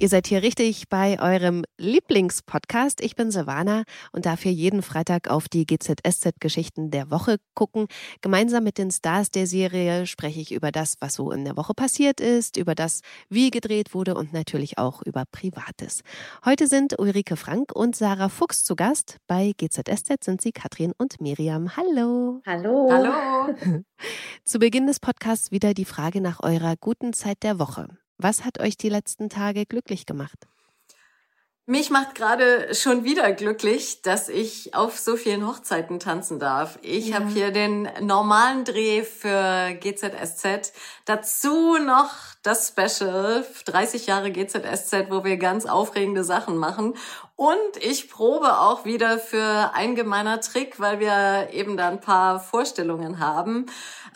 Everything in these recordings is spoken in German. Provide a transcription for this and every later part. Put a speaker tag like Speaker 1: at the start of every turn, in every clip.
Speaker 1: Ihr seid hier richtig bei eurem Lieblingspodcast. Ich bin Silvana und darf hier jeden Freitag auf die GZSZ-Geschichten der Woche gucken. Gemeinsam mit den Stars der Serie spreche ich über das, was so in der Woche passiert ist, über das, wie gedreht wurde und natürlich auch über Privates. Heute sind Ulrike Frank und Sarah Fuchs zu Gast. Bei GZSZ sind sie Katrin und Miriam. Hallo.
Speaker 2: Hallo.
Speaker 3: Hallo.
Speaker 1: Zu Beginn des Podcasts wieder die Frage nach eurer guten Zeit der Woche. Was hat euch die letzten Tage glücklich gemacht?
Speaker 3: Mich macht gerade schon wieder glücklich, dass ich auf so vielen Hochzeiten tanzen darf. Ich ja. habe hier den normalen Dreh für GZSZ, dazu noch das Special 30 Jahre GZSZ, wo wir ganz aufregende Sachen machen und ich probe auch wieder für ein gemeiner Trick, weil wir eben da ein paar Vorstellungen haben.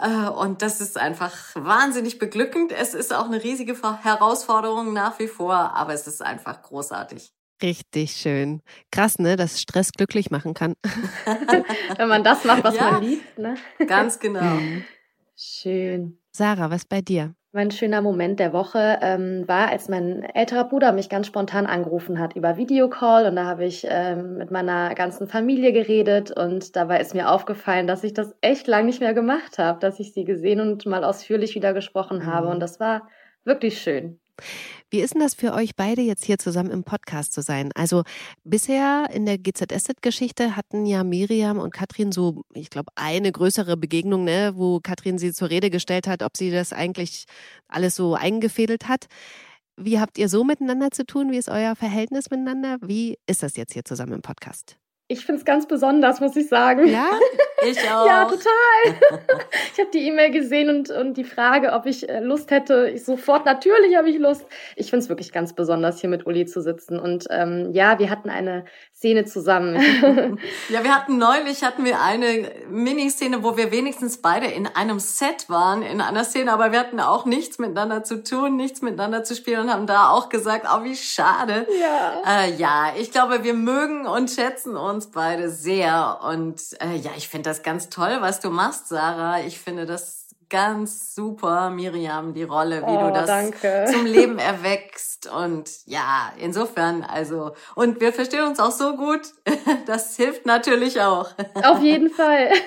Speaker 3: Äh, und das ist einfach wahnsinnig beglückend. Es ist auch eine riesige Herausforderung nach wie vor, aber es ist einfach großartig.
Speaker 1: Richtig schön. Krass, ne, dass Stress glücklich machen kann.
Speaker 2: Wenn man das macht, was ja, man liebt, ne?
Speaker 3: Ganz genau.
Speaker 2: Schön.
Speaker 1: Sarah, was bei dir?
Speaker 2: Mein schöner Moment der Woche ähm, war, als mein älterer Bruder mich ganz spontan angerufen hat über Videocall und da habe ich ähm, mit meiner ganzen Familie geredet und dabei ist mir aufgefallen, dass ich das echt lang nicht mehr gemacht habe, dass ich sie gesehen und mal ausführlich wieder gesprochen habe mhm. und das war wirklich schön.
Speaker 1: Wie ist denn das für euch beide jetzt hier zusammen im Podcast zu sein? Also bisher in der GZSZ-Geschichte hatten ja Miriam und Katrin so, ich glaube, eine größere Begegnung, ne, wo Katrin sie zur Rede gestellt hat, ob sie das eigentlich alles so eingefädelt hat. Wie habt ihr so miteinander zu tun? Wie ist euer Verhältnis miteinander? Wie ist das jetzt hier zusammen im Podcast?
Speaker 2: Ich finde es ganz besonders, muss ich sagen.
Speaker 1: Ja,
Speaker 3: ich auch.
Speaker 2: ja, total. ich habe die E-Mail gesehen und, und die Frage, ob ich äh, Lust hätte. Ich sofort, natürlich habe ich Lust. Ich finde es wirklich ganz besonders, hier mit Uli zu sitzen. Und ähm, ja, wir hatten eine Szene zusammen.
Speaker 3: ja, wir hatten neulich hatten wir eine Miniszene, wo wir wenigstens beide in einem Set waren, in einer Szene, aber wir hatten auch nichts miteinander zu tun, nichts miteinander zu spielen und haben da auch gesagt, oh, wie schade.
Speaker 2: Ja.
Speaker 3: Äh, ja, ich glaube, wir mögen und schätzen uns uns beide sehr. Und äh, ja, ich finde das ganz toll, was du machst, Sarah. Ich finde das ganz super, Miriam, die Rolle, wie
Speaker 2: oh,
Speaker 3: du das
Speaker 2: danke.
Speaker 3: zum Leben erwächst. Und ja, insofern, also, und wir verstehen uns auch so gut. Das hilft natürlich auch.
Speaker 2: Auf jeden Fall.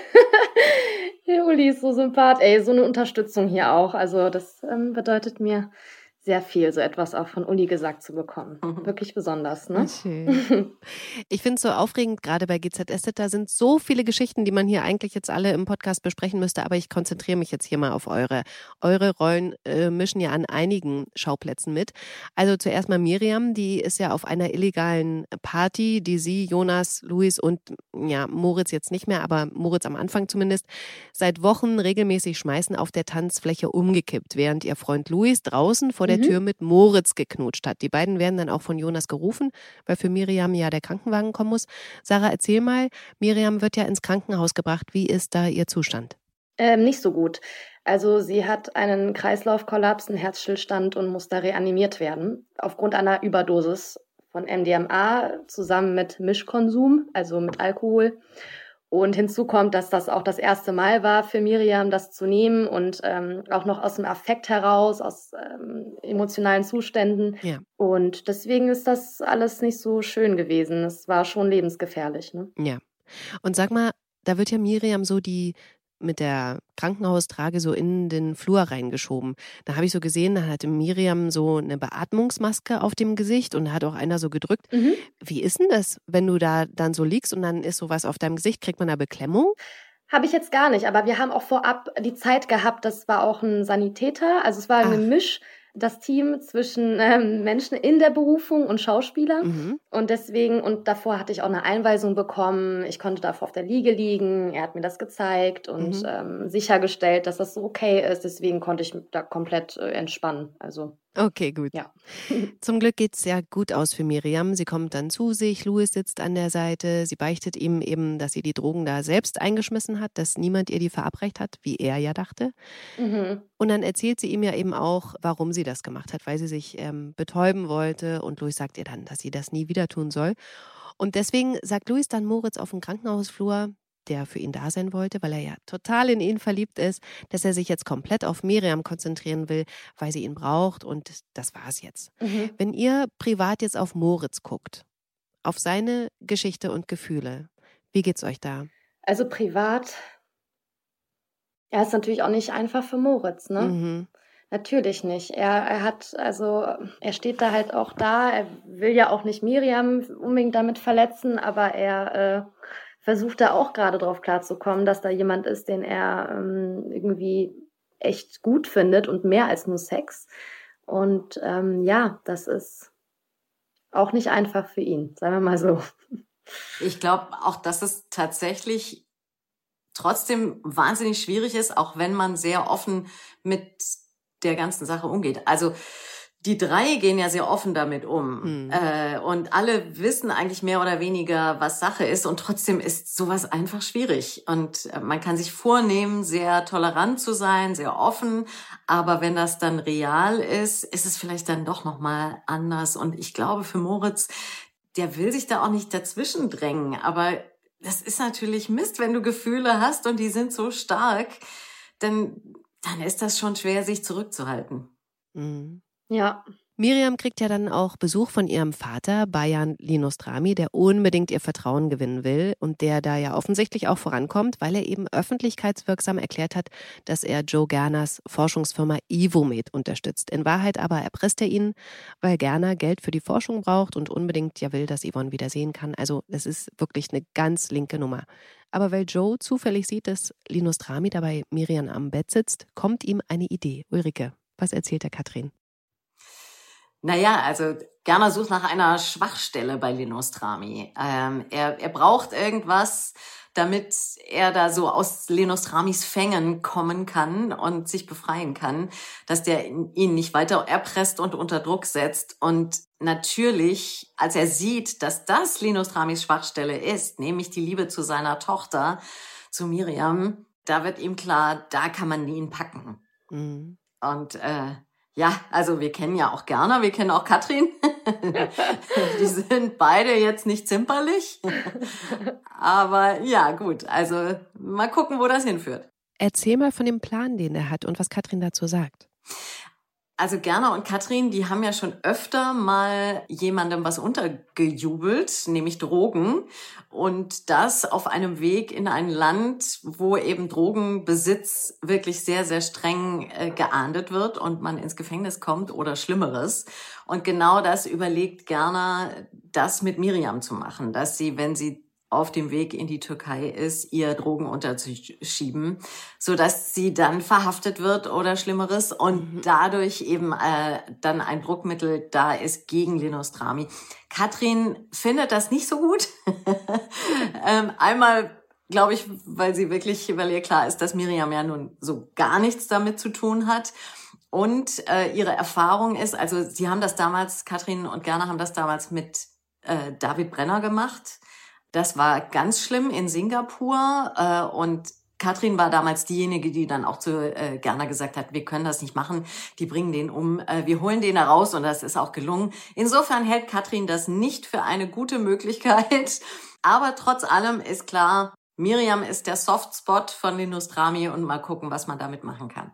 Speaker 2: Hey, Uli ist so sympath. Ey, so eine Unterstützung hier auch. Also, das ähm, bedeutet mir sehr viel, so etwas auch von Uli gesagt zu bekommen. Mhm. Wirklich besonders, ne?
Speaker 1: Schön. Ich finde es so aufregend, gerade bei GZSZ, da sind so viele Geschichten, die man hier eigentlich jetzt alle im Podcast besprechen müsste, aber ich konzentriere mich jetzt hier mal auf eure. Eure Rollen äh, mischen ja an einigen Schauplätzen mit. Also zuerst mal Miriam, die ist ja auf einer illegalen Party, die sie, Jonas, Luis und ja, Moritz jetzt nicht mehr, aber Moritz am Anfang zumindest, seit Wochen regelmäßig schmeißen auf der Tanzfläche umgekippt, während ihr Freund Luis draußen vor der der mhm. Tür mit Moritz geknutscht hat. Die beiden werden dann auch von Jonas gerufen, weil für Miriam ja der Krankenwagen kommen muss. Sarah, erzähl mal, Miriam wird ja ins Krankenhaus gebracht. Wie ist da ihr Zustand?
Speaker 2: Ähm, nicht so gut. Also sie hat einen Kreislaufkollaps, einen Herzstillstand und muss da reanimiert werden aufgrund einer Überdosis von MDMA zusammen mit Mischkonsum, also mit Alkohol. Und hinzu kommt, dass das auch das erste Mal war für Miriam, das zu nehmen und ähm, auch noch aus dem Affekt heraus, aus ähm, emotionalen Zuständen.
Speaker 1: Ja.
Speaker 2: Und deswegen ist das alles nicht so schön gewesen. Es war schon lebensgefährlich. Ne?
Speaker 1: Ja. Und sag mal, da wird ja Miriam so die mit der Krankenhaustrage so in den Flur reingeschoben. Da habe ich so gesehen, da hatte Miriam so eine Beatmungsmaske auf dem Gesicht und da hat auch einer so gedrückt. Mhm. Wie ist denn das, wenn du da dann so liegst und dann ist sowas auf deinem Gesicht? Kriegt man da Beklemmung?
Speaker 2: Habe ich jetzt gar nicht, aber wir haben auch vorab die Zeit gehabt, das war auch ein Sanitäter, also es war ein Ach. Gemisch das Team zwischen ähm, Menschen in der Berufung und Schauspielern. Mhm. Und deswegen, und davor hatte ich auch eine Einweisung bekommen. Ich konnte davor auf der Liege liegen. Er hat mir das gezeigt und mhm. ähm, sichergestellt, dass das so okay ist. Deswegen konnte ich da komplett äh, entspannen. Also
Speaker 1: Okay, gut.
Speaker 2: Ja.
Speaker 1: Zum Glück geht es ja gut aus für Miriam. Sie kommt dann zu sich, Louis sitzt an der Seite, sie beichtet ihm eben, dass sie die Drogen da selbst eingeschmissen hat, dass niemand ihr die verabreicht hat, wie er ja dachte. Mhm. Und dann erzählt sie ihm ja eben auch, warum sie das gemacht hat, weil sie sich ähm, betäuben wollte und Louis sagt ihr dann, dass sie das nie wieder tun soll. Und deswegen sagt Luis dann Moritz auf dem Krankenhausflur, der für ihn da sein wollte, weil er ja total in ihn verliebt ist, dass er sich jetzt komplett auf Miriam konzentrieren will, weil sie ihn braucht und das war's jetzt. Mhm. Wenn ihr privat jetzt auf Moritz guckt, auf seine Geschichte und Gefühle, wie geht's euch da?
Speaker 2: Also privat, er ist natürlich auch nicht einfach für Moritz, ne? Mhm. Natürlich nicht. Er, er hat, also, er steht da halt auch da. Er will ja auch nicht Miriam unbedingt damit verletzen, aber er äh, versucht da auch gerade drauf klarzukommen, dass da jemand ist, den er ähm, irgendwie echt gut findet und mehr als nur Sex. Und ähm, ja, das ist auch nicht einfach für ihn, sagen wir mal so.
Speaker 3: Ich glaube auch, dass es tatsächlich trotzdem wahnsinnig schwierig ist, auch wenn man sehr offen mit der ganzen Sache umgeht. Also die drei gehen ja sehr offen damit um. Mhm. Äh, und alle wissen eigentlich mehr oder weniger, was Sache ist. Und trotzdem ist sowas einfach schwierig. Und äh, man kann sich vornehmen, sehr tolerant zu sein, sehr offen. Aber wenn das dann real ist, ist es vielleicht dann doch nochmal anders. Und ich glaube, für Moritz, der will sich da auch nicht dazwischen drängen. Aber das ist natürlich Mist, wenn du Gefühle hast und die sind so stark. Dann dann ist das schon schwer, sich zurückzuhalten.
Speaker 2: Mhm. Ja.
Speaker 1: Miriam kriegt ja dann auch Besuch von ihrem Vater, Bayan Linostrami, der unbedingt ihr Vertrauen gewinnen will und der da ja offensichtlich auch vorankommt, weil er eben öffentlichkeitswirksam erklärt hat, dass er Joe Gerners Forschungsfirma Ivomed unterstützt. In Wahrheit aber erpresst er ihn, weil Gerner Geld für die Forschung braucht und unbedingt ja will, dass Yvonne wieder sehen kann. Also es ist wirklich eine ganz linke Nummer. Aber weil Joe zufällig sieht, dass Linostrami dabei Miriam am Bett sitzt, kommt ihm eine Idee. Ulrike, was erzählt der Katrin?
Speaker 3: Naja, also Gerner sucht nach einer Schwachstelle bei Linostrami. Ähm, er, er braucht irgendwas, damit er da so aus Lenostramis Fängen kommen kann und sich befreien kann, dass der ihn nicht weiter erpresst und unter Druck setzt. Und natürlich, als er sieht, dass das Lenostramis Schwachstelle ist, nämlich die Liebe zu seiner Tochter, zu Miriam, da wird ihm klar, da kann man ihn packen. Mhm. Und äh, ja, also wir kennen ja auch Gerner, wir kennen auch Katrin. Die sind beide jetzt nicht zimperlich. Aber ja, gut, also mal gucken, wo das hinführt.
Speaker 1: Erzähl mal von dem Plan, den er hat und was Katrin dazu sagt.
Speaker 3: Also Gerner und Katrin, die haben ja schon öfter mal jemandem was untergejubelt, nämlich Drogen. Und das auf einem Weg in ein Land, wo eben Drogenbesitz wirklich sehr, sehr streng äh, geahndet wird und man ins Gefängnis kommt oder Schlimmeres. Und genau das überlegt Gerner, das mit Miriam zu machen, dass sie, wenn sie auf dem Weg in die Türkei ist, ihr Drogen unterzuschieben, so dass sie dann verhaftet wird oder Schlimmeres und mhm. dadurch eben äh, dann ein Druckmittel da ist gegen Linostrami. Katrin findet das nicht so gut. ähm, einmal glaube ich, weil sie wirklich, weil ihr klar ist, dass Miriam ja nun so gar nichts damit zu tun hat. Und äh, ihre Erfahrung ist, also sie haben das damals, Katrin und Gerner haben das damals mit äh, David Brenner gemacht das war ganz schlimm in Singapur äh, und Katrin war damals diejenige, die dann auch zu äh, Gerner gesagt hat, wir können das nicht machen, die bringen den um, äh, wir holen den heraus und das ist auch gelungen. Insofern hält Katrin das nicht für eine gute Möglichkeit, aber trotz allem ist klar, Miriam ist der Softspot von Linus und mal gucken, was man damit machen kann.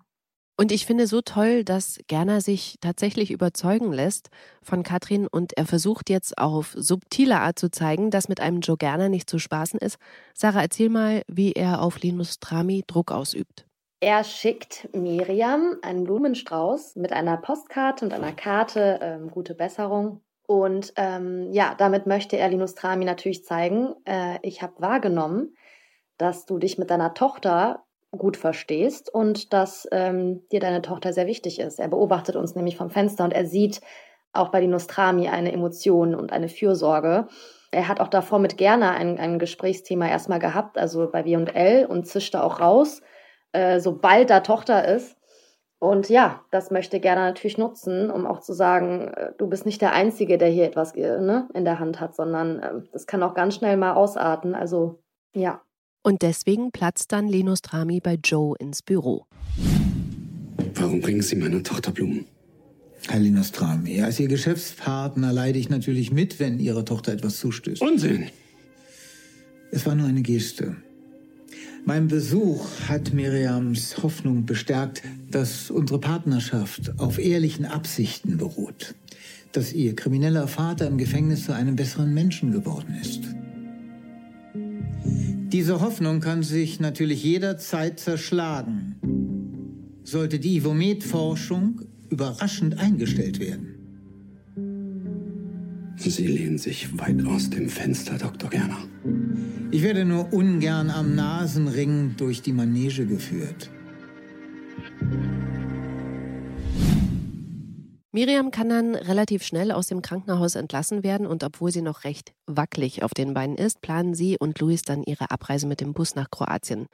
Speaker 1: Und ich finde so toll, dass Gerner sich tatsächlich überzeugen lässt von Katrin und er versucht jetzt auf subtile Art zu zeigen, dass mit einem Joe Gerner nicht zu spaßen ist. Sarah, erzähl mal, wie er auf Linus Trami Druck ausübt.
Speaker 2: Er schickt Miriam einen Blumenstrauß mit einer Postkarte und einer Karte, ähm, gute Besserung. Und ähm, ja, damit möchte er Linus Trami natürlich zeigen, äh, ich habe wahrgenommen, dass du dich mit deiner Tochter gut verstehst und dass ähm, dir deine Tochter sehr wichtig ist. Er beobachtet uns nämlich vom Fenster und er sieht auch bei den Nostrami eine Emotion und eine Fürsorge. Er hat auch davor mit Gerner ein, ein Gesprächsthema erstmal gehabt, also bei W&L und zischte auch raus, äh, sobald da Tochter ist. Und ja, das möchte Gerner natürlich nutzen, um auch zu sagen, äh, du bist nicht der Einzige, der hier etwas äh, ne, in der Hand hat, sondern äh, das kann auch ganz schnell mal ausarten. Also ja.
Speaker 1: Und deswegen platzt dann Linus Trami bei Joe ins Büro.
Speaker 4: Warum bringen Sie meiner Tochter Blumen? Herr Linostrami, als Ihr Geschäftspartner leide ich natürlich mit, wenn Ihre Tochter etwas zustößt.
Speaker 5: Unsinn!
Speaker 4: Es war nur eine Geste. Mein Besuch hat Miriams Hoffnung bestärkt, dass unsere Partnerschaft auf ehrlichen Absichten beruht. Dass ihr krimineller Vater im Gefängnis zu einem besseren Menschen geworden ist. Diese Hoffnung kann sich natürlich jederzeit zerschlagen. Sollte die Ivomet-Forschung überraschend eingestellt werden.
Speaker 5: Sie lehnen sich weit aus dem Fenster, Dr. Gerner.
Speaker 4: Ich werde nur ungern am Nasenring durch die Manege geführt.
Speaker 1: Miriam kann dann relativ schnell aus dem Krankenhaus entlassen werden und obwohl sie noch recht wackelig auf den Beinen ist, planen sie und Luis dann ihre Abreise mit dem Bus nach Kroatien.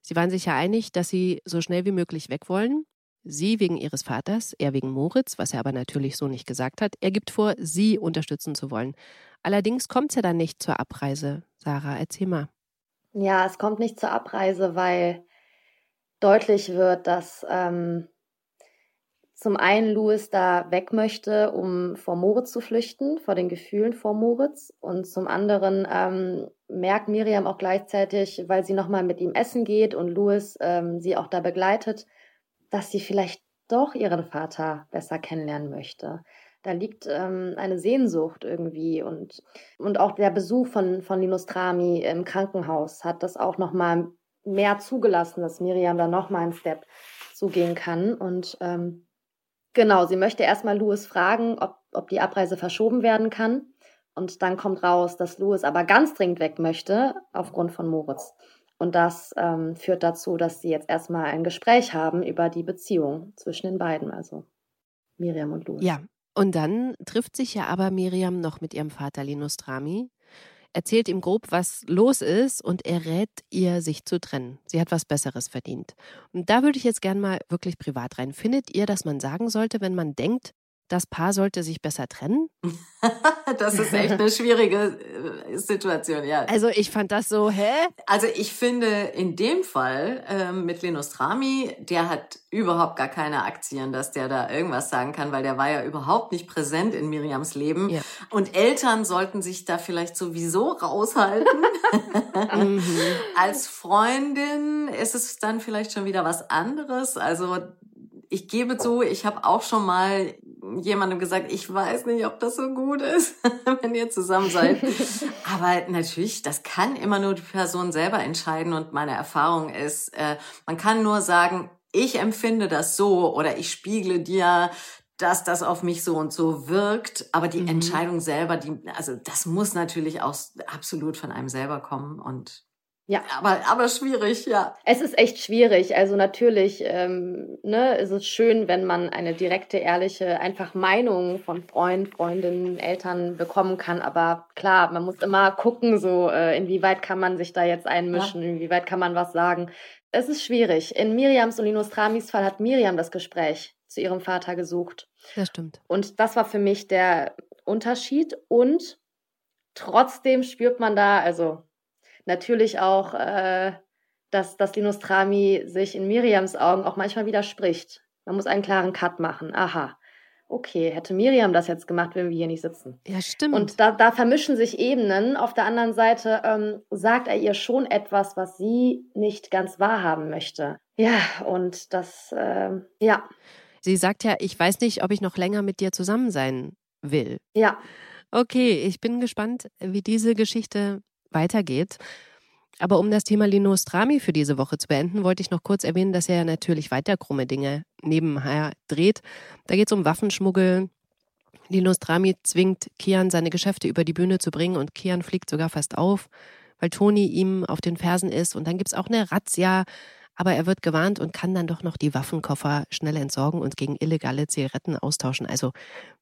Speaker 1: Sie waren sich ja einig, dass sie so schnell wie möglich weg wollen. Sie wegen ihres Vaters, er wegen Moritz, was er aber natürlich so nicht gesagt hat. Er gibt vor, sie unterstützen zu wollen. Allerdings kommt es ja dann nicht zur Abreise. Sarah, erzähl mal.
Speaker 2: Ja, es kommt nicht zur Abreise, weil deutlich wird, dass ähm, zum einen Louis da weg möchte, um vor Moritz zu flüchten, vor den Gefühlen vor Moritz. Und zum anderen ähm, merkt Miriam auch gleichzeitig, weil sie nochmal mit ihm essen geht und Louis ähm, sie auch da begleitet, dass sie vielleicht doch ihren Vater besser kennenlernen möchte. Da liegt ähm, eine Sehnsucht irgendwie und, und auch der Besuch von, von Linus Trami im Krankenhaus hat das auch nochmal mehr zugelassen, dass Miriam da nochmal einen Step zugehen kann. Und ähm, genau, sie möchte erstmal Louis fragen, ob, ob die Abreise verschoben werden kann. Und dann kommt raus, dass Louis aber ganz dringend weg möchte, aufgrund von Moritz. Und das ähm, führt dazu, dass sie jetzt erstmal ein Gespräch haben über die Beziehung zwischen den beiden, also Miriam und Louis.
Speaker 1: Ja, und dann trifft sich ja aber Miriam noch mit ihrem Vater Linus Trami, erzählt ihm grob, was los ist und er rät ihr, sich zu trennen. Sie hat was Besseres verdient. Und da würde ich jetzt gern mal wirklich privat rein. Findet ihr, dass man sagen sollte, wenn man denkt, das Paar sollte sich besser trennen?
Speaker 3: das ist echt eine schwierige äh, Situation, ja.
Speaker 1: Also ich fand das so, hä?
Speaker 3: Also ich finde in dem Fall ähm, mit Linus Trami, der hat überhaupt gar keine Aktien, dass der da irgendwas sagen kann, weil der war ja überhaupt nicht präsent in Miriams Leben. Ja. Und Eltern sollten sich da vielleicht sowieso raushalten. mhm. Als Freundin ist es dann vielleicht schon wieder was anderes. Also ich gebe zu, ich habe auch schon mal jemandem gesagt, ich weiß nicht, ob das so gut ist, wenn ihr zusammen seid. Aber natürlich, das kann immer nur die Person selber entscheiden. Und meine Erfahrung ist, äh, man kann nur sagen, ich empfinde das so oder ich spiegle dir dass das auf mich so und so wirkt, aber die mhm. Entscheidung selber, die, also das muss natürlich auch absolut von einem selber kommen und ja. Aber, aber schwierig, ja.
Speaker 2: Es ist echt schwierig. Also natürlich ähm, ne, ist es schön, wenn man eine direkte, ehrliche, einfach Meinung von Freund, Freundinnen, Eltern bekommen kann. Aber klar, man muss immer gucken, so äh, inwieweit kann man sich da jetzt einmischen, ja. inwieweit kann man was sagen. Es ist schwierig. In Miriams und Linus Tramis Fall hat Miriam das Gespräch zu ihrem Vater gesucht.
Speaker 1: Das stimmt.
Speaker 2: Und das war für mich der Unterschied. Und trotzdem spürt man da, also natürlich auch, äh, dass, dass Linus Trami sich in Miriams Augen auch manchmal widerspricht. Man muss einen klaren Cut machen. Aha. Okay, hätte Miriam das jetzt gemacht, würden wir hier nicht sitzen.
Speaker 1: Ja, stimmt.
Speaker 2: Und da, da vermischen sich Ebenen. Auf der anderen Seite ähm, sagt er ihr schon etwas, was sie nicht ganz wahrhaben möchte. Ja, und das, äh, ja.
Speaker 1: Sie sagt ja, ich weiß nicht, ob ich noch länger mit dir zusammen sein will.
Speaker 2: Ja.
Speaker 1: Okay, ich bin gespannt, wie diese Geschichte weitergeht. Aber um das Thema Linus Trami für diese Woche zu beenden, wollte ich noch kurz erwähnen, dass er natürlich weiter krumme Dinge nebenher dreht. Da geht es um Waffenschmuggel. Linus Trami zwingt Kian, seine Geschäfte über die Bühne zu bringen und Kian fliegt sogar fast auf, weil Toni ihm auf den Fersen ist. Und dann gibt es auch eine Razzia aber er wird gewarnt und kann dann doch noch die Waffenkoffer schnell entsorgen und gegen illegale Zigaretten austauschen. Also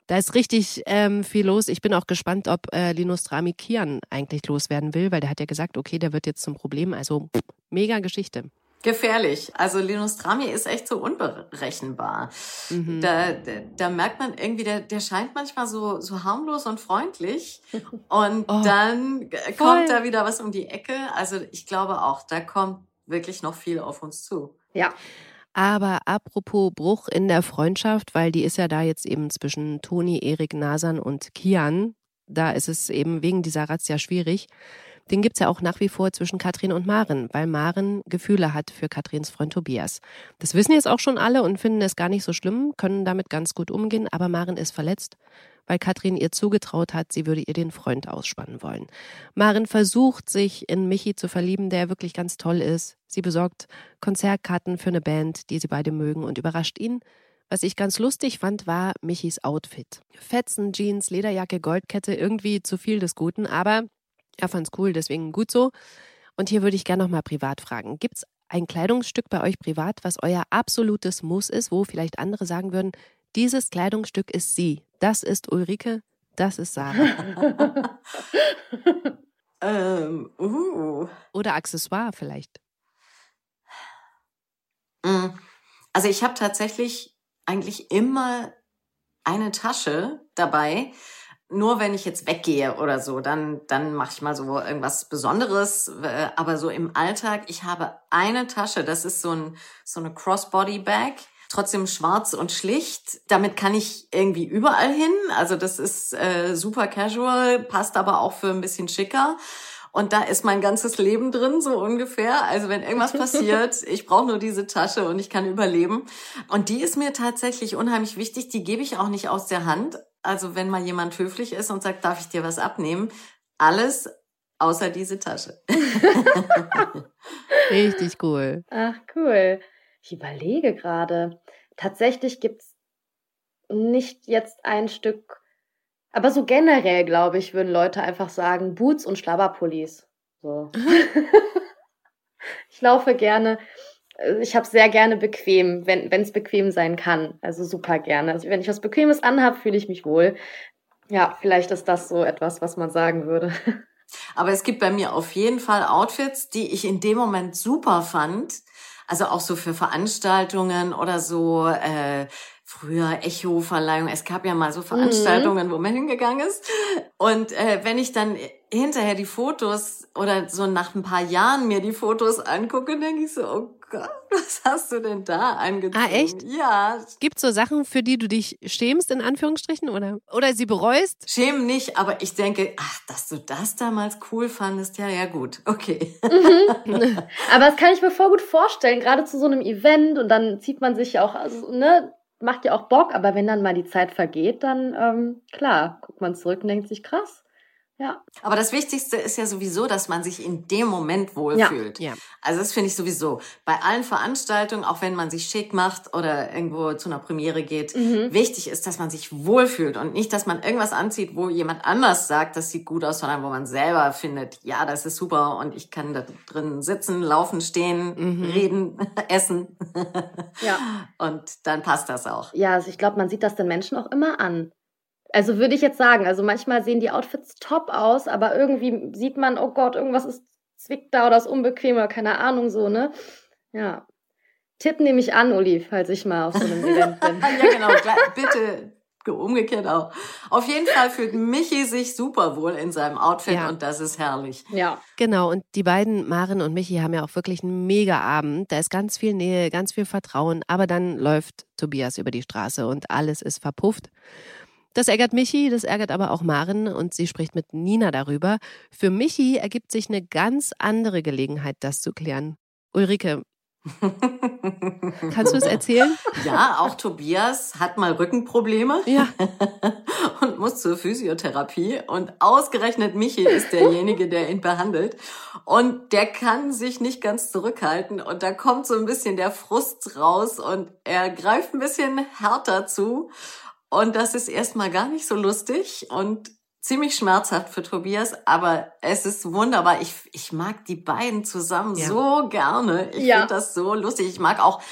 Speaker 1: da ist richtig ähm, viel los. Ich bin auch gespannt, ob äh, Linus Drami Kian eigentlich loswerden will, weil der hat ja gesagt, okay, der wird jetzt zum Problem. Also mega Geschichte.
Speaker 3: Gefährlich. Also Linus Drami ist echt so unberechenbar. Mhm. Da, da, da, merkt man irgendwie, der, der scheint manchmal so, so harmlos und freundlich. Und oh, dann kommt voll. da wieder was um die Ecke. Also ich glaube auch, da kommt wirklich noch viel auf uns zu.
Speaker 2: Ja.
Speaker 1: Aber apropos Bruch in der Freundschaft, weil die ist ja da jetzt eben zwischen Toni, Erik, Nasan und Kian. Da ist es eben wegen dieser Razzia schwierig. Den gibt's ja auch nach wie vor zwischen Katrin und Maren, weil Maren Gefühle hat für Katrins Freund Tobias. Das wissen jetzt auch schon alle und finden es gar nicht so schlimm, können damit ganz gut umgehen, aber Maren ist verletzt, weil Katrin ihr zugetraut hat, sie würde ihr den Freund ausspannen wollen. Maren versucht, sich in Michi zu verlieben, der wirklich ganz toll ist. Sie besorgt Konzertkarten für eine Band, die sie beide mögen und überrascht ihn. Was ich ganz lustig fand, war Michis Outfit. Fetzen, Jeans, Lederjacke, Goldkette, irgendwie zu viel des Guten, aber er fand's cool, deswegen gut so. Und hier würde ich gerne nochmal privat fragen. Gibt's ein Kleidungsstück bei euch privat, was euer absolutes Muss ist, wo vielleicht andere sagen würden, dieses Kleidungsstück ist sie, das ist Ulrike, das ist Sarah.
Speaker 3: ähm, uh.
Speaker 1: Oder Accessoire vielleicht.
Speaker 3: Mm. Also ich habe tatsächlich eigentlich immer eine Tasche dabei, nur wenn ich jetzt weggehe oder so, dann, dann mache ich mal so irgendwas Besonderes. Aber so im Alltag, ich habe eine Tasche, das ist so, ein, so eine Crossbody-Bag, trotzdem schwarz und schlicht. Damit kann ich irgendwie überall hin. Also das ist äh, super casual, passt aber auch für ein bisschen schicker. Und da ist mein ganzes Leben drin, so ungefähr. Also wenn irgendwas passiert, ich brauche nur diese Tasche und ich kann überleben. Und die ist mir tatsächlich unheimlich wichtig. Die gebe ich auch nicht aus der Hand. Also wenn mal jemand höflich ist und sagt, darf ich dir was abnehmen? Alles außer diese Tasche.
Speaker 1: Richtig cool.
Speaker 2: Ach, cool. Ich überlege gerade. Tatsächlich gibt's nicht jetzt ein Stück, aber so generell, glaube ich, würden Leute einfach sagen, Boots und Schlabberpullis. So. ich laufe gerne äh, ich habe sehr gerne bequem, wenn es bequem sein kann. Also super gerne. Also wenn ich was Bequemes anhab, fühle ich mich wohl. Ja, vielleicht ist das so etwas, was man sagen würde.
Speaker 3: Aber es gibt bei mir auf jeden Fall Outfits, die ich in dem Moment super fand. Also auch so für Veranstaltungen oder so. Äh, früher Echo-Verleihung. Es gab ja mal so Veranstaltungen, mhm. wo man hingegangen ist. Und äh, wenn ich dann hinterher die Fotos oder so nach ein paar Jahren mir die Fotos angucke, denke ich so, oh Gott, was hast du denn da angezogen?
Speaker 1: Ah, echt?
Speaker 3: Ja.
Speaker 1: Gibt so Sachen, für die du dich schämst, in Anführungsstrichen, oder, oder sie bereust?
Speaker 3: Schämen nicht, aber ich denke, ach, dass du das damals cool fandest, ja, ja, gut, okay.
Speaker 2: Mhm. aber das kann ich mir voll gut vorstellen, gerade zu so einem Event und dann zieht man sich ja auch, also, ne, macht ja auch Bock, aber wenn dann mal die Zeit vergeht, dann, ähm, klar, guckt man zurück und denkt sich, krass, ja.
Speaker 3: Aber das Wichtigste ist ja sowieso, dass man sich in dem Moment wohlfühlt. Ja. ja. Also das finde ich sowieso. Bei allen Veranstaltungen, auch wenn man sich schick macht oder irgendwo zu einer Premiere geht, mhm. wichtig ist, dass man sich wohlfühlt und nicht, dass man irgendwas anzieht, wo jemand anders sagt, das sieht gut aus, sondern wo man selber findet, ja, das ist super und ich kann da drin sitzen, laufen, stehen, mhm. reden, essen. ja. Und dann passt das auch.
Speaker 2: Ja, also ich glaube, man sieht das den Menschen auch immer an. Also würde ich jetzt sagen, also manchmal sehen die Outfits top aus, aber irgendwie sieht man, oh Gott, irgendwas ist zwickt da oder ist unbequem oder keine Ahnung so, ne? Ja. Tipp nehme ich an, Uli, falls ich mal auf so einem Event bin.
Speaker 3: ja, genau, bitte umgekehrt auch. Auf jeden Fall fühlt Michi sich super wohl in seinem Outfit ja. und das ist herrlich.
Speaker 1: Ja. Genau, und die beiden, Maren und Michi, haben ja auch wirklich einen mega Abend. Da ist ganz viel Nähe, ganz viel Vertrauen, aber dann läuft Tobias über die Straße und alles ist verpufft. Das ärgert Michi, das ärgert aber auch Maren und sie spricht mit Nina darüber. Für Michi ergibt sich eine ganz andere Gelegenheit, das zu klären. Ulrike, Kannst du es erzählen?
Speaker 3: Ja, auch Tobias hat mal Rückenprobleme
Speaker 1: ja.
Speaker 3: und muss zur Physiotherapie. Und ausgerechnet Michi ist derjenige, der ihn behandelt. Und der kann sich nicht ganz zurückhalten. Und da kommt so ein bisschen der Frust raus und er greift ein bisschen härter zu. Und das ist erstmal gar nicht so lustig und ziemlich schmerzhaft für Tobias, aber es ist wunderbar. Ich, ich mag die beiden zusammen ja. so gerne. Ich ja. finde das so lustig. Ich mag auch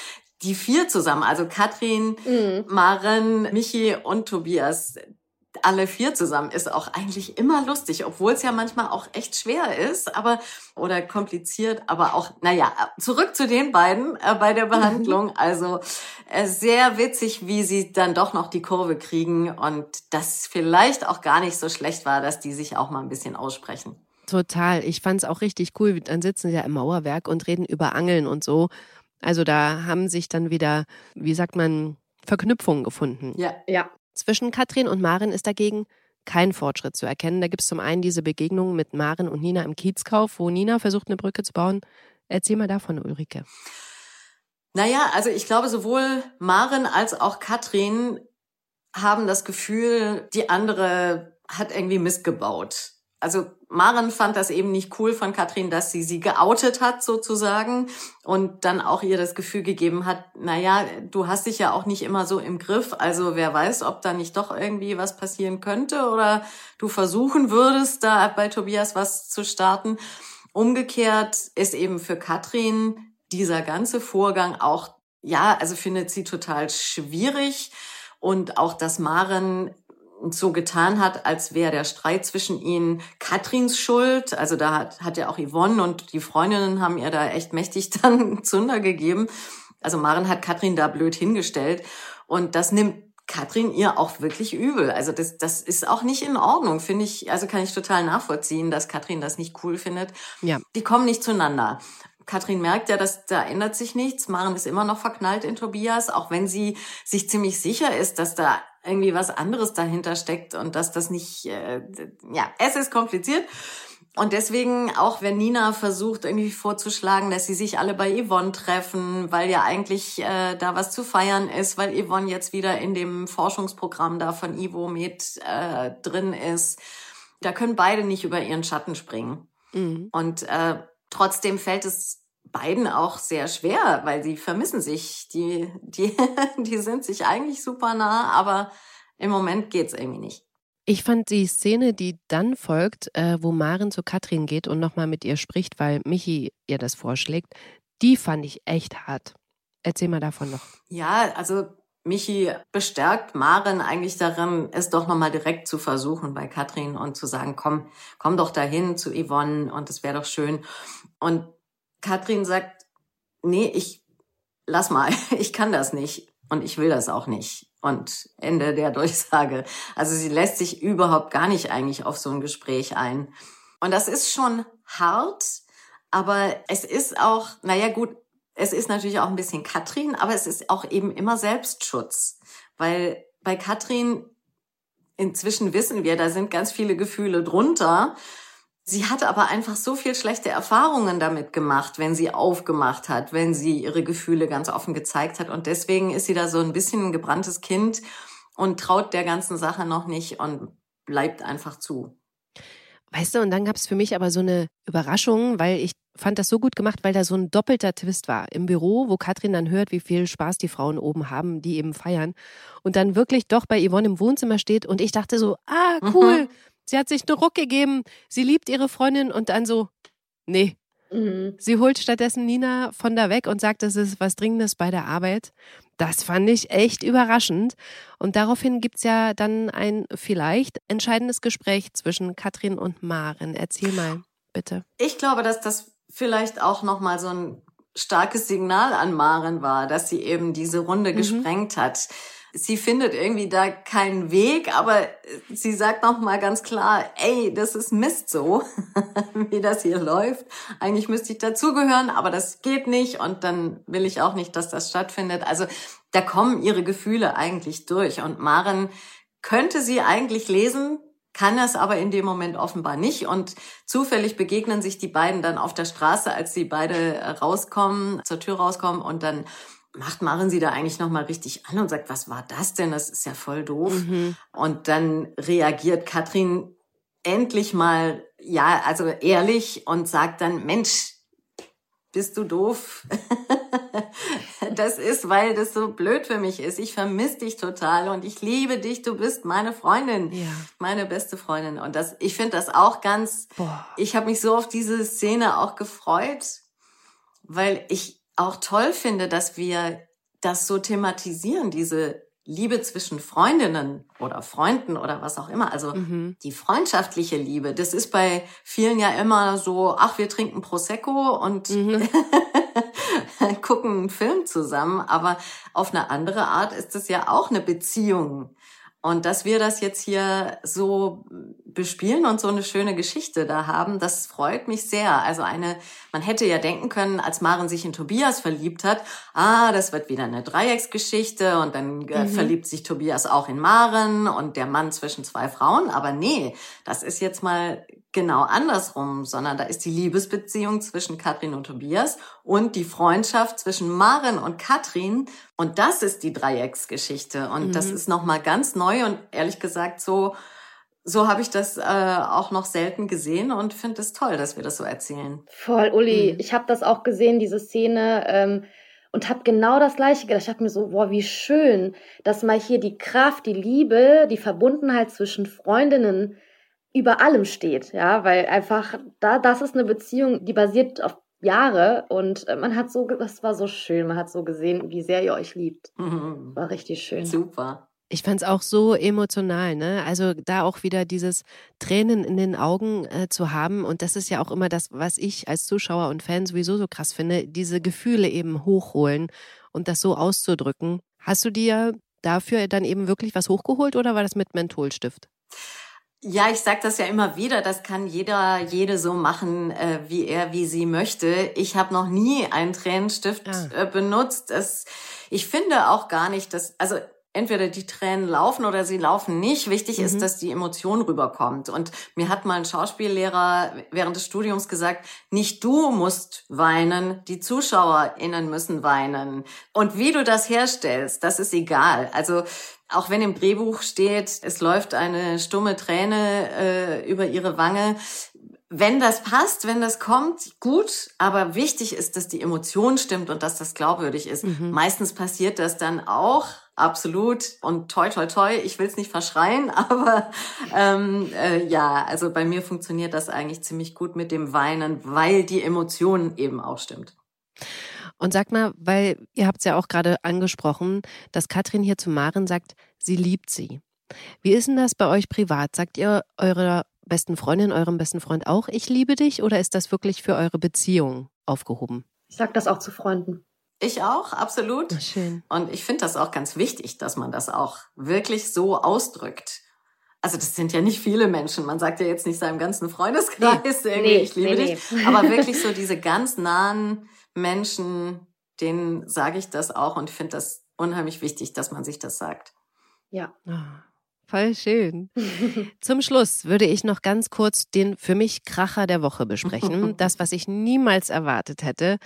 Speaker 3: die vier zusammen, also Katrin, mhm. Maren, Michi und Tobias alle vier zusammen ist auch eigentlich immer lustig, obwohl es ja manchmal auch echt schwer ist, aber oder kompliziert, aber auch, naja, zurück zu den beiden äh, bei der Behandlung. Also äh, sehr witzig, wie sie dann doch noch die Kurve kriegen und das vielleicht auch gar nicht so schlecht war, dass die sich auch mal ein bisschen aussprechen.
Speaker 1: Total. Ich fand es auch richtig cool. Dann sitzen sie ja im Mauerwerk und reden über Angeln und so. Also da haben sich dann wieder, wie sagt man, Verknüpfungen gefunden.
Speaker 2: Ja, ja.
Speaker 1: Zwischen Katrin und Maren ist dagegen kein Fortschritt zu erkennen. Da gibt es zum einen diese Begegnung mit Maren und Nina im Kiezkauf, wo Nina versucht, eine Brücke zu bauen. Erzähl mal davon, Ulrike.
Speaker 3: Naja, also ich glaube, sowohl Maren als auch Katrin haben das Gefühl, die andere hat irgendwie Mist gebaut. Also Maren fand das eben nicht cool von Katrin, dass sie sie geoutet hat sozusagen und dann auch ihr das Gefühl gegeben hat, na ja, du hast dich ja auch nicht immer so im Griff, also wer weiß, ob da nicht doch irgendwie was passieren könnte oder du versuchen würdest, da bei Tobias was zu starten. Umgekehrt ist eben für Katrin dieser ganze Vorgang auch, ja, also findet sie total schwierig und auch, dass Maren so getan hat, als wäre der Streit zwischen ihnen Katrins Schuld. Also da hat, hat ja auch Yvonne und die Freundinnen haben ihr da echt mächtig dann Zunder gegeben. Also Maren hat Katrin da blöd hingestellt und das nimmt Katrin ihr auch wirklich übel. Also das, das ist auch nicht in Ordnung, finde ich. Also kann ich total nachvollziehen, dass Katrin das nicht cool findet. Ja. Die kommen nicht zueinander. Katrin merkt ja, dass da ändert sich nichts. Maren ist immer noch verknallt in Tobias, auch wenn sie sich ziemlich sicher ist, dass da irgendwie was anderes dahinter steckt und dass das nicht, äh, ja, es ist kompliziert. Und deswegen, auch wenn Nina versucht, irgendwie vorzuschlagen, dass sie sich alle bei Yvonne treffen, weil ja eigentlich äh, da was zu feiern ist, weil Yvonne jetzt wieder in dem Forschungsprogramm da von Ivo mit äh, drin ist, da können beide nicht über ihren Schatten springen. Mhm. Und äh, trotzdem fällt es beiden auch sehr schwer, weil sie vermissen sich. Die, die, die sind sich eigentlich super nah, aber im Moment geht's irgendwie nicht.
Speaker 1: Ich fand die Szene, die dann folgt, äh, wo Maren zu Katrin geht und nochmal mit ihr spricht, weil Michi ihr das vorschlägt, die fand ich echt hart. Erzähl mal davon noch.
Speaker 3: Ja, also Michi bestärkt Maren eigentlich darin, es doch nochmal direkt zu versuchen bei Katrin und zu sagen, komm, komm doch dahin zu Yvonne und es wäre doch schön. Und Katrin sagt, nee, ich lass mal, ich kann das nicht und ich will das auch nicht. Und Ende der Durchsage. Also sie lässt sich überhaupt gar nicht eigentlich auf so ein Gespräch ein. Und das ist schon hart, aber es ist auch, naja gut, es ist natürlich auch ein bisschen Katrin, aber es ist auch eben immer Selbstschutz. Weil bei Katrin, inzwischen wissen wir, da sind ganz viele Gefühle drunter. Sie hat aber einfach so viel schlechte Erfahrungen damit gemacht, wenn sie aufgemacht hat, wenn sie ihre Gefühle ganz offen gezeigt hat. Und deswegen ist sie da so ein bisschen ein gebranntes Kind und traut der ganzen Sache noch nicht und bleibt einfach zu.
Speaker 1: Weißt du, und dann gab es für mich aber so eine Überraschung, weil ich fand das so gut gemacht, weil da so ein doppelter Twist war. Im Büro, wo Katrin dann hört, wie viel Spaß die Frauen oben haben, die eben feiern. Und dann wirklich doch bei Yvonne im Wohnzimmer steht und ich dachte so, ah, cool. Mhm Sie hat sich einen Ruck gegeben, sie liebt ihre Freundin und dann so, nee. Mhm. Sie holt stattdessen Nina von da weg und sagt, das ist was Dringendes bei der Arbeit. Das fand ich echt überraschend. Und daraufhin gibt es ja dann ein vielleicht entscheidendes Gespräch zwischen Katrin und Maren. Erzähl mal, bitte.
Speaker 3: Ich glaube, dass das vielleicht auch nochmal so ein starkes Signal an Maren war, dass sie eben diese Runde mhm. gesprengt hat sie findet irgendwie da keinen Weg, aber sie sagt noch mal ganz klar, ey, das ist Mist so, wie das hier läuft. Eigentlich müsste ich dazugehören, aber das geht nicht und dann will ich auch nicht, dass das stattfindet. Also da kommen ihre Gefühle eigentlich durch und Maren könnte sie eigentlich lesen, kann es aber in dem Moment offenbar nicht. Und zufällig begegnen sich die beiden dann auf der Straße, als sie beide rauskommen, zur Tür rauskommen und dann macht Maren sie da eigentlich noch mal richtig an und sagt, was war das denn? Das ist ja voll doof. Mhm. Und dann reagiert Katrin endlich mal, ja, also ehrlich und sagt dann, Mensch, bist du doof? das ist, weil das so blöd für mich ist. Ich vermisse dich total und ich liebe dich. Du bist meine Freundin, ja. meine beste Freundin. Und das, ich finde das auch ganz. Boah. Ich habe mich so auf diese Szene auch gefreut, weil ich auch toll finde, dass wir das so thematisieren, diese Liebe zwischen Freundinnen oder Freunden oder was auch immer. Also mhm. die freundschaftliche Liebe, das ist bei vielen ja immer so, ach, wir trinken Prosecco und mhm. gucken einen Film zusammen. Aber auf eine andere Art ist es ja auch eine Beziehung. Und dass wir das jetzt hier so bespielen und so eine schöne Geschichte da haben, das freut mich sehr. Also eine, man hätte ja denken können, als Maren sich in Tobias verliebt hat, ah, das wird wieder eine Dreiecksgeschichte und dann äh, mhm. verliebt sich Tobias auch in Maren und der Mann zwischen zwei Frauen. Aber nee, das ist jetzt mal genau andersrum, sondern da ist die Liebesbeziehung zwischen Katrin und Tobias und die Freundschaft zwischen Maren und Katrin und das ist die Dreiecksgeschichte und mhm. das ist noch mal ganz neu und ehrlich gesagt so so habe ich das äh, auch noch selten gesehen und finde es toll, dass wir das so erzählen.
Speaker 2: Voll, Uli. Mhm. Ich habe das auch gesehen, diese Szene. Ähm, und habe genau das gleiche gedacht. Ich habe mir so, boah, wie schön, dass mal hier die Kraft, die Liebe, die Verbundenheit zwischen Freundinnen über allem steht, ja, weil einfach da, das ist eine Beziehung, die basiert auf Jahre und äh, man hat so, das war so schön, man hat so gesehen, wie sehr ihr euch liebt. Mhm. War richtig schön.
Speaker 3: Super.
Speaker 1: Ich fand es auch so emotional, ne? Also da auch wieder dieses Tränen in den Augen äh, zu haben. Und das ist ja auch immer das, was ich als Zuschauer und Fan sowieso so krass finde, diese Gefühle eben hochholen und das so auszudrücken. Hast du dir dafür dann eben wirklich was hochgeholt oder war das mit Mentholstift?
Speaker 3: Ja, ich sage das ja immer wieder, das kann jeder, jede so machen, äh, wie er, wie sie möchte. Ich habe noch nie einen Tränenstift ah. äh, benutzt. Es, ich finde auch gar nicht, dass, also entweder die Tränen laufen oder sie laufen nicht. Wichtig mhm. ist, dass die Emotion rüberkommt. Und mir hat mal ein Schauspiellehrer während des Studiums gesagt, nicht du musst weinen, die ZuschauerInnen müssen weinen. Und wie du das herstellst, das ist egal. Also auch wenn im Drehbuch steht, es läuft eine stumme Träne äh, über ihre Wange, wenn das passt, wenn das kommt, gut. Aber wichtig ist, dass die Emotion stimmt und dass das glaubwürdig ist. Mhm. Meistens passiert das dann auch. Absolut. Und toi, toi, toi, ich will es nicht verschreien, aber ähm, äh, ja, also bei mir funktioniert das eigentlich ziemlich gut mit dem Weinen, weil die Emotion eben auch stimmt.
Speaker 1: Und sag mal, weil ihr habt es ja auch gerade angesprochen, dass Katrin hier zu Maren sagt, sie liebt sie. Wie ist denn das bei euch privat? Sagt ihr eurer besten Freundin, eurem besten Freund auch, ich liebe dich? Oder ist das wirklich für eure Beziehung aufgehoben?
Speaker 2: Ich sag das auch zu Freunden.
Speaker 3: Ich auch, absolut.
Speaker 1: Ach, schön.
Speaker 3: Und ich finde das auch ganz wichtig, dass man das auch wirklich so ausdrückt. Also das sind ja nicht viele Menschen. Man sagt ja jetzt nicht seinem ganzen Freundeskreis nee, irgendwie, nee, ich liebe nee, dich. Aber wirklich so diese ganz nahen Menschen, denen sage ich das auch und finde das unheimlich wichtig, dass man sich das sagt.
Speaker 2: Ja.
Speaker 1: Ah. Voll schön. Zum Schluss würde ich noch ganz kurz den für mich Kracher der Woche besprechen. Das, was ich niemals erwartet hätte.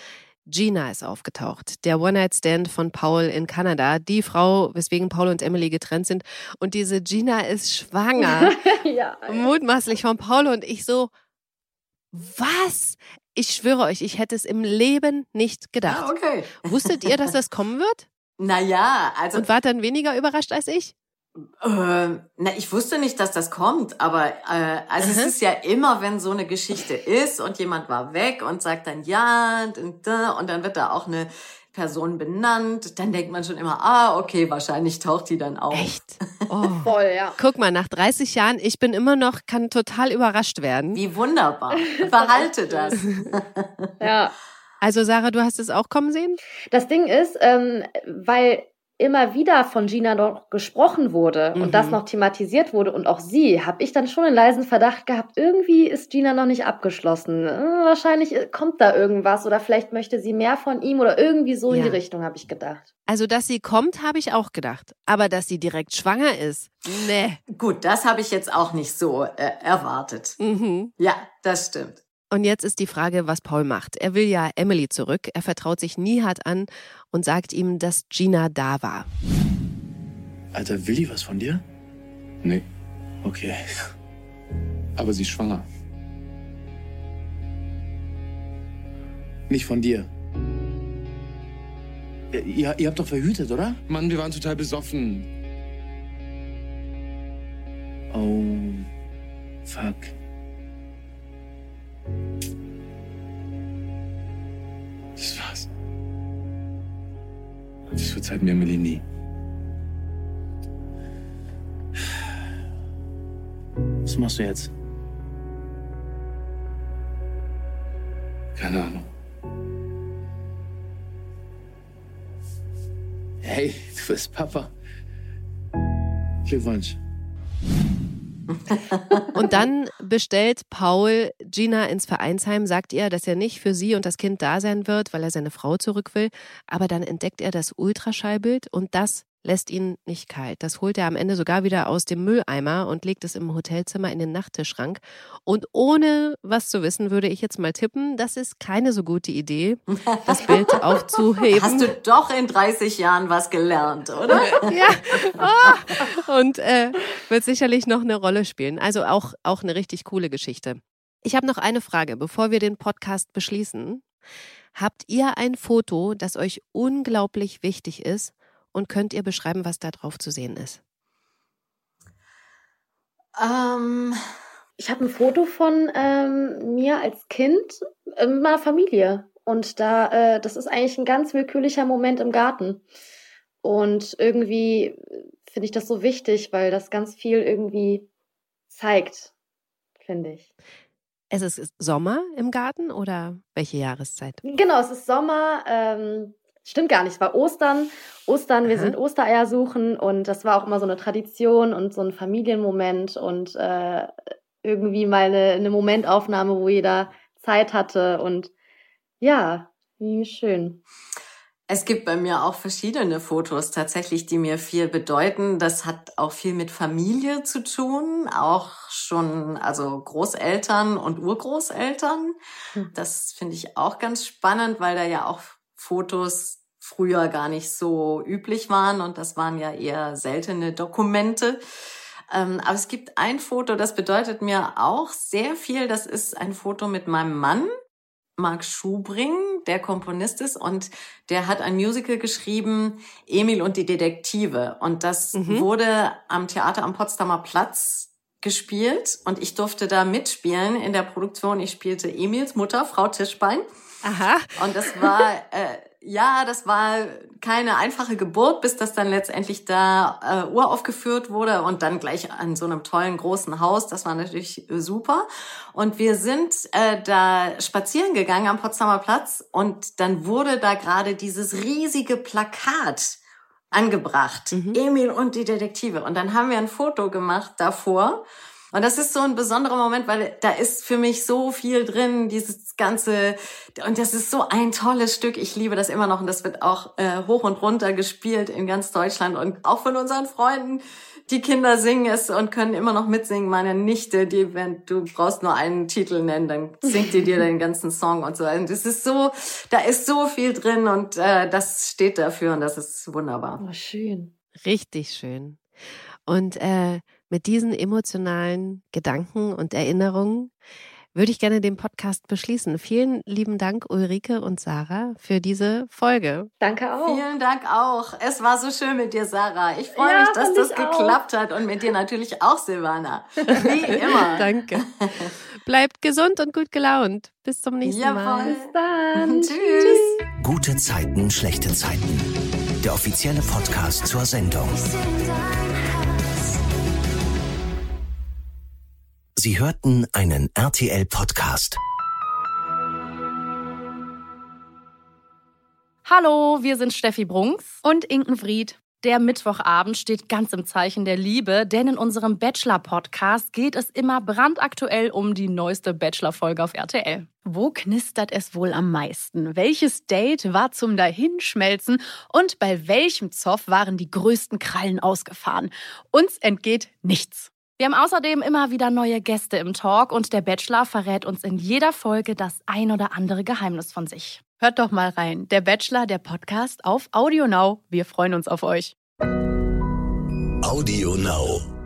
Speaker 1: Gina ist aufgetaucht. Der One-Night-Stand von Paul in Kanada. Die Frau, weswegen Paul und Emily getrennt sind. Und diese Gina ist schwanger. ja. Mutmaßlich von Paul und ich so, was? Ich schwöre euch, ich hätte es im Leben nicht gedacht.
Speaker 3: Ah, okay.
Speaker 1: Wusstet ihr, dass das kommen wird?
Speaker 3: Naja, also.
Speaker 1: Und wart dann weniger überrascht als ich?
Speaker 3: Äh, na, ich wusste nicht, dass das kommt, aber äh, also mhm. es ist ja immer, wenn so eine Geschichte ist und jemand war weg und sagt dann ja und, und dann wird da auch eine Person benannt, dann denkt man schon immer, ah, okay, wahrscheinlich taucht die dann auf.
Speaker 1: Echt? Oh. Voll, ja. Guck mal, nach 30 Jahren, ich bin immer noch, kann total überrascht werden.
Speaker 3: Wie wunderbar. Behalte das.
Speaker 2: ja.
Speaker 1: Also Sarah, du hast es auch kommen sehen?
Speaker 2: Das Ding ist, ähm, weil immer wieder von Gina noch gesprochen wurde mhm. und das mhm. noch thematisiert wurde und auch sie, habe ich dann schon einen leisen Verdacht gehabt, irgendwie ist Gina noch nicht abgeschlossen. Äh, wahrscheinlich äh, kommt da irgendwas oder vielleicht möchte sie mehr von ihm oder irgendwie so ja. in die Richtung, habe ich gedacht.
Speaker 1: Also, dass sie kommt, habe ich auch gedacht. Aber dass sie direkt schwanger ist, ne.
Speaker 3: Gut, das habe ich jetzt auch nicht so äh, erwartet. Mhm. Ja, das stimmt.
Speaker 1: Und jetzt ist die Frage, was Paul macht. Er will ja Emily zurück. Er vertraut sich Nihat an und sagt ihm, dass Gina da war.
Speaker 5: Alter, will die was von dir? Nee. Okay. Aber sie ist schwanger. Nicht von dir. Ihr, ihr habt doch verhütet, oder? Mann, wir waren total besoffen. Oh, fuck. Das war's. Das verzeiht mir Emily nie. Was machst du jetzt? Keine Ahnung. Hey, du bist Papa. Glückwunsch.
Speaker 1: Und dann bestellt Paul Gina ins Vereinsheim, sagt ihr, dass er nicht für sie und das Kind da sein wird, weil er seine Frau zurück will. Aber dann entdeckt er das Ultraschallbild und das lässt ihn nicht kalt. Das holt er am Ende sogar wieder aus dem Mülleimer und legt es im Hotelzimmer in den Nachttischschrank. Und ohne was zu wissen, würde ich jetzt mal tippen, das ist keine so gute Idee, das Bild aufzuheben.
Speaker 3: Hast du doch in 30 Jahren was gelernt, oder?
Speaker 1: ja. Oh. Und äh, wird sicherlich noch eine Rolle spielen. Also auch, auch eine richtig coole Geschichte. Ich habe noch eine Frage, bevor wir den Podcast beschließen. Habt ihr ein Foto, das euch unglaublich wichtig ist und könnt ihr beschreiben, was da drauf zu sehen ist?
Speaker 2: Ähm, ich habe ein Foto von ähm, mir als Kind in meiner Familie. Und da, äh, das ist eigentlich ein ganz willkürlicher Moment im Garten. Und irgendwie finde ich das so wichtig, weil das ganz viel irgendwie zeigt, finde ich.
Speaker 1: Es ist Sommer im Garten oder welche Jahreszeit?
Speaker 2: Genau, es ist Sommer. Ähm, Stimmt gar nicht, es war Ostern. Ostern, wir Aha. sind Ostereier suchen und das war auch immer so eine Tradition und so ein Familienmoment und äh, irgendwie mal eine, eine Momentaufnahme, wo jeder Zeit hatte und ja, wie schön.
Speaker 3: Es gibt bei mir auch verschiedene Fotos tatsächlich, die mir viel bedeuten. Das hat auch viel mit Familie zu tun, auch schon also Großeltern und Urgroßeltern. Hm. Das finde ich auch ganz spannend, weil da ja auch Fotos früher gar nicht so üblich waren und das waren ja eher seltene Dokumente. Ähm, aber es gibt ein Foto, das bedeutet mir auch sehr viel. Das ist ein Foto mit meinem Mann, Marc Schubring, der Komponist ist und der hat ein Musical geschrieben, Emil und die Detektive. Und das mhm. wurde am Theater am Potsdamer Platz gespielt und ich durfte da mitspielen in der Produktion. Ich spielte Emils Mutter, Frau Tischbein.
Speaker 1: Aha.
Speaker 3: Und das war, äh, ja, das war keine einfache Geburt, bis das dann letztendlich da äh, uraufgeführt wurde und dann gleich an so einem tollen großen Haus. Das war natürlich äh, super. Und wir sind äh, da spazieren gegangen am Potsdamer Platz und dann wurde da gerade dieses riesige Plakat angebracht. Mhm. Emil und die Detektive. Und dann haben wir ein Foto gemacht davor. Und das ist so ein besonderer Moment, weil da ist für mich so viel drin, dieses ganze, und das ist so ein tolles Stück. Ich liebe das immer noch und das wird auch äh, hoch und runter gespielt in ganz Deutschland und auch von unseren Freunden. Die Kinder singen es und können immer noch mitsingen. Meine Nichte, die, wenn du brauchst nur einen Titel nennen, dann singt die dir den ganzen Song und so. Und das ist so, da ist so viel drin und äh, das steht dafür und das ist wunderbar.
Speaker 2: Oh, schön.
Speaker 1: Richtig schön. Und äh, mit diesen emotionalen Gedanken und Erinnerungen würde ich gerne den Podcast beschließen. Vielen lieben Dank, Ulrike und Sarah, für diese Folge.
Speaker 2: Danke auch.
Speaker 3: Vielen Dank auch. Es war so schön mit dir, Sarah. Ich freue ja, mich, dass das geklappt hat und mit dir natürlich auch, Silvana. Wie immer.
Speaker 1: Danke. Bleibt gesund und gut gelaunt. Bis zum nächsten Jawohl. Mal.
Speaker 2: Bis dann.
Speaker 3: Tschüss. Tschüss.
Speaker 6: Gute Zeiten, schlechte Zeiten. Der offizielle Podcast zur Sendung. Sie hörten einen RTL-Podcast.
Speaker 7: Hallo, wir sind Steffi Brunks und Inkenfried. Der Mittwochabend steht ganz im Zeichen der Liebe, denn in unserem Bachelor-Podcast geht es immer brandaktuell um die neueste Bachelor-Folge auf RTL. Wo knistert es wohl am meisten? Welches Date war zum Dahinschmelzen? Und bei welchem Zoff waren die größten Krallen ausgefahren? Uns entgeht nichts. Wir haben außerdem immer wieder neue Gäste im Talk und der Bachelor verrät uns in jeder Folge das ein oder andere Geheimnis von sich. Hört doch mal rein. Der Bachelor, der Podcast auf Audio Now. Wir freuen uns auf euch.
Speaker 6: Audio Now.